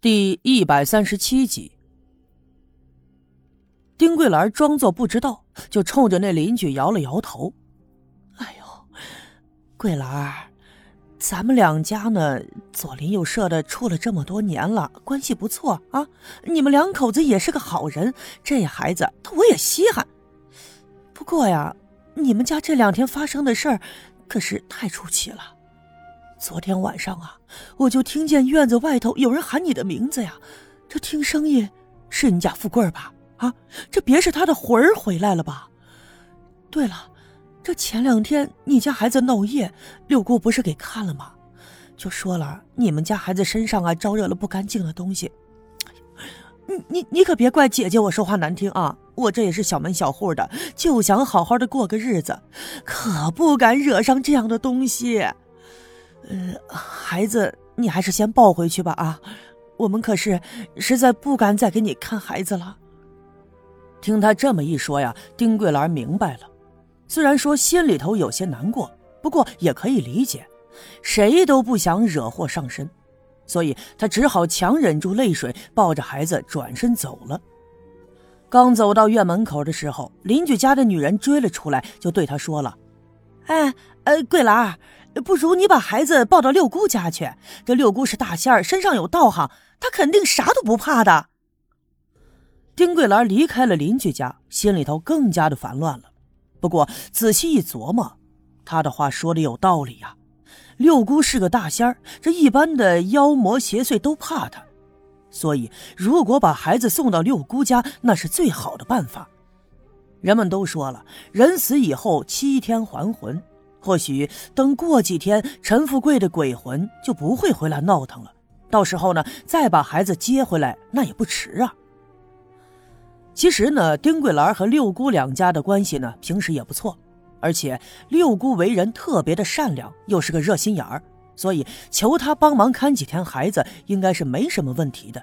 第一百三十七集，丁桂兰装作不知道，就冲着那邻居摇了摇头。哎呦，桂兰，咱们两家呢，左邻右舍的处了这么多年了，关系不错啊。你们两口子也是个好人，这孩子我也稀罕。不过呀，你们家这两天发生的事儿，可是太出奇了。昨天晚上啊，我就听见院子外头有人喊你的名字呀。这听声音是你家富贵吧？啊，这别是他的魂儿回来了吧？对了，这前两天你家孩子闹夜，六姑不是给看了吗？就说了你们家孩子身上啊招惹了不干净的东西。你你你可别怪姐姐我说话难听啊！我这也是小门小户的，就想好好的过个日子，可不敢惹上这样的东西。呃，孩子，你还是先抱回去吧啊！我们可是实在不敢再给你看孩子了。听他这么一说呀，丁桂兰明白了，虽然说心里头有些难过，不过也可以理解，谁都不想惹祸上身，所以她只好强忍住泪水，抱着孩子转身走了。刚走到院门口的时候，邻居家的女人追了出来，就对他说了：“哎，呃，桂兰。”不如你把孩子抱到六姑家去。这六姑是大仙儿，身上有道行，她肯定啥都不怕的。丁桂兰离开了邻居家，心里头更加的烦乱了。不过仔细一琢磨，她的话说的有道理呀。六姑是个大仙儿，这一般的妖魔邪祟都怕她，所以如果把孩子送到六姑家，那是最好的办法。人们都说了，人死以后七天还魂。或许等过几天，陈富贵的鬼魂就不会回来闹腾了。到时候呢，再把孩子接回来，那也不迟啊。其实呢，丁桂兰和六姑两家的关系呢，平时也不错，而且六姑为人特别的善良，又是个热心眼儿，所以求他帮忙看几天孩子，应该是没什么问题的。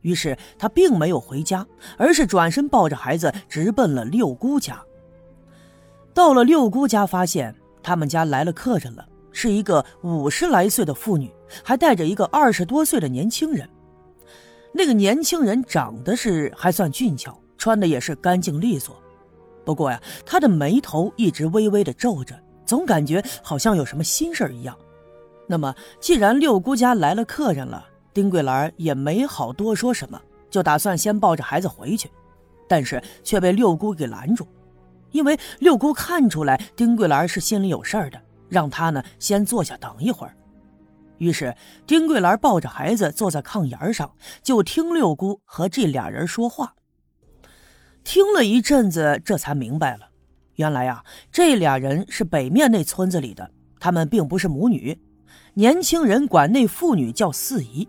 于是他并没有回家，而是转身抱着孩子直奔了六姑家。到了六姑家，发现。他们家来了客人了，是一个五十来岁的妇女，还带着一个二十多岁的年轻人。那个年轻人长得是还算俊俏，穿的也是干净利索。不过呀，他的眉头一直微微的皱着，总感觉好像有什么心事儿一样。那么，既然六姑家来了客人了，丁桂兰也没好多说什么，就打算先抱着孩子回去，但是却被六姑给拦住。因为六姑看出来丁桂兰是心里有事儿的，让她呢先坐下等一会儿。于是丁桂兰抱着孩子坐在炕沿上，就听六姑和这俩人说话。听了一阵子，这才明白了，原来呀，这俩人是北面那村子里的，他们并不是母女。年轻人管那妇女叫四姨。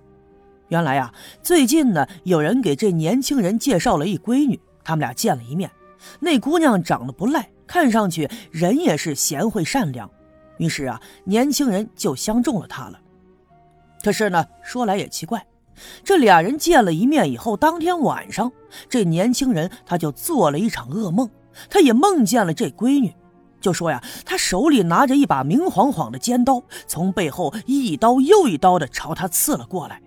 原来呀，最近呢，有人给这年轻人介绍了一闺女，他们俩见了一面。那姑娘长得不赖，看上去人也是贤惠善良，于是啊，年轻人就相中了她了。可是呢，说来也奇怪，这俩人见了一面以后，当天晚上，这年轻人他就做了一场噩梦，他也梦见了这闺女，就说呀，他手里拿着一把明晃晃的尖刀，从背后一刀又一刀的朝他刺了过来。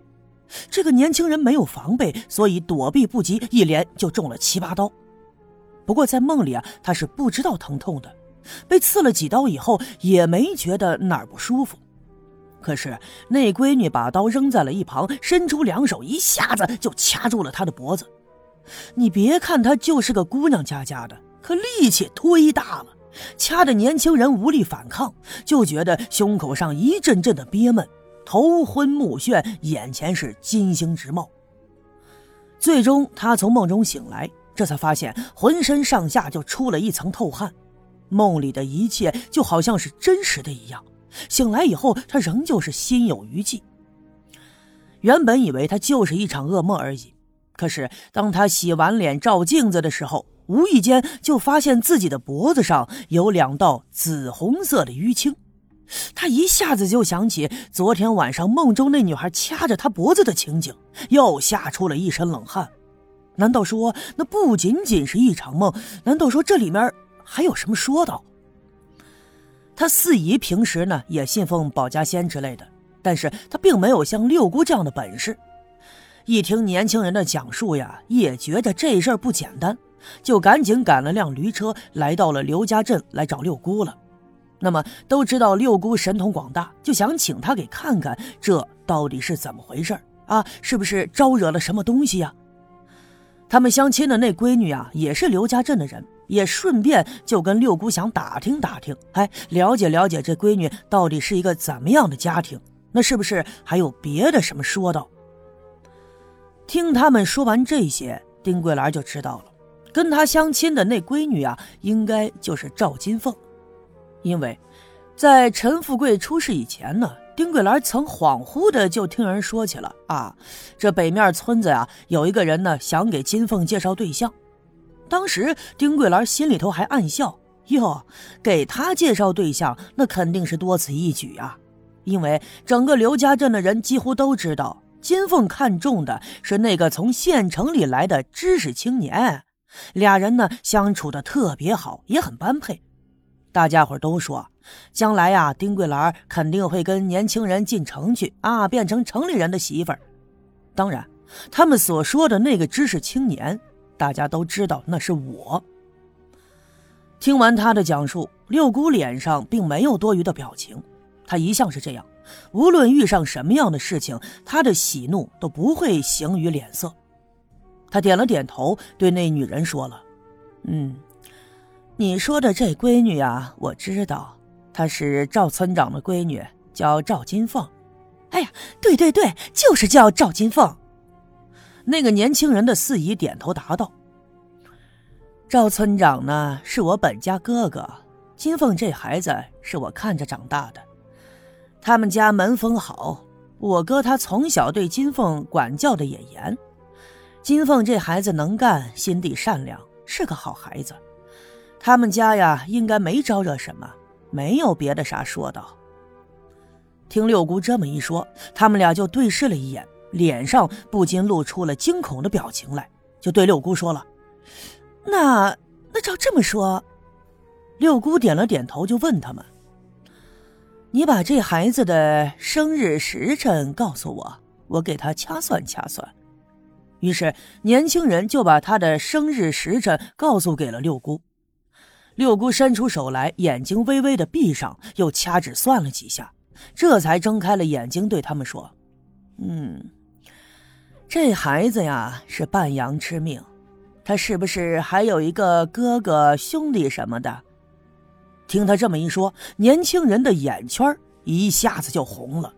这个年轻人没有防备，所以躲避不及，一连就中了七八刀。不过在梦里啊，他是不知道疼痛的，被刺了几刀以后也没觉得哪儿不舒服。可是那闺女把刀扔在了一旁，伸出两手，一下子就掐住了他的脖子。你别看她就是个姑娘家家的，可力气忒大了，掐的年轻人无力反抗，就觉得胸口上一阵阵的憋闷，头昏目眩，眼前是金星直冒。最终，他从梦中醒来。这才发现浑身上下就出了一层透汗，梦里的一切就好像是真实的一样。醒来以后，他仍旧是心有余悸。原本以为他就是一场噩梦而已，可是当他洗完脸照镜子的时候，无意间就发现自己的脖子上有两道紫红色的淤青。他一下子就想起昨天晚上梦中那女孩掐着他脖子的情景，又吓出了一身冷汗。难道说那不仅仅是一场梦？难道说这里面还有什么说道？他四姨平时呢也信奉保家仙之类的，但是他并没有像六姑这样的本事。一听年轻人的讲述呀，也觉得这事儿不简单，就赶紧赶了辆驴车，来到了刘家镇来找六姑了。那么都知道六姑神通广大，就想请她给看看这到底是怎么回事啊？是不是招惹了什么东西呀？他们相亲的那闺女啊，也是刘家镇的人，也顺便就跟六姑想打听打听，哎，了解了解这闺女到底是一个怎么样的家庭？那是不是还有别的什么说道？听他们说完这些，丁桂兰就知道了，跟她相亲的那闺女啊，应该就是赵金凤。因为，在陈富贵出事以前呢，丁桂兰曾恍惚的就听人说起了啊，这北面村子呀，有一个人呢想给金凤介绍对象。当时丁桂兰心里头还暗笑哟，给他介绍对象，那肯定是多此一举啊。因为整个刘家镇的人几乎都知道，金凤看中的是那个从县城里来的知识青年，俩人呢相处的特别好，也很般配。大家伙都说，将来呀，丁桂兰肯定会跟年轻人进城去啊，变成城里人的媳妇儿。当然，他们所说的那个知识青年，大家都知道那是我。听完他的讲述，六姑脸上并没有多余的表情，她一向是这样，无论遇上什么样的事情，她的喜怒都不会形于脸色。她点了点头，对那女人说了：“嗯。”你说的这闺女啊，我知道，她是赵村长的闺女，叫赵金凤。哎呀，对对对，就是叫赵金凤。那个年轻人的四姨点头答道：“赵村长呢，是我本家哥哥，金凤这孩子是我看着长大的。他们家门风好，我哥他从小对金凤管教的也严。金凤这孩子能干，心地善良，是个好孩子。”他们家呀，应该没招惹什么，没有别的啥说道。听六姑这么一说，他们俩就对视了一眼，脸上不禁露出了惊恐的表情来，就对六姑说了：“那那照这么说。”六姑点了点头，就问他们：“你把这孩子的生日时辰告诉我，我给他掐算掐算。”于是年轻人就把他的生日时辰告诉给了六姑。六姑伸出手来，眼睛微微的闭上，又掐指算了几下，这才睁开了眼睛，对他们说：“嗯，这孩子呀是半羊之命，他是不是还有一个哥哥兄弟什么的？”听他这么一说，年轻人的眼圈一下子就红了。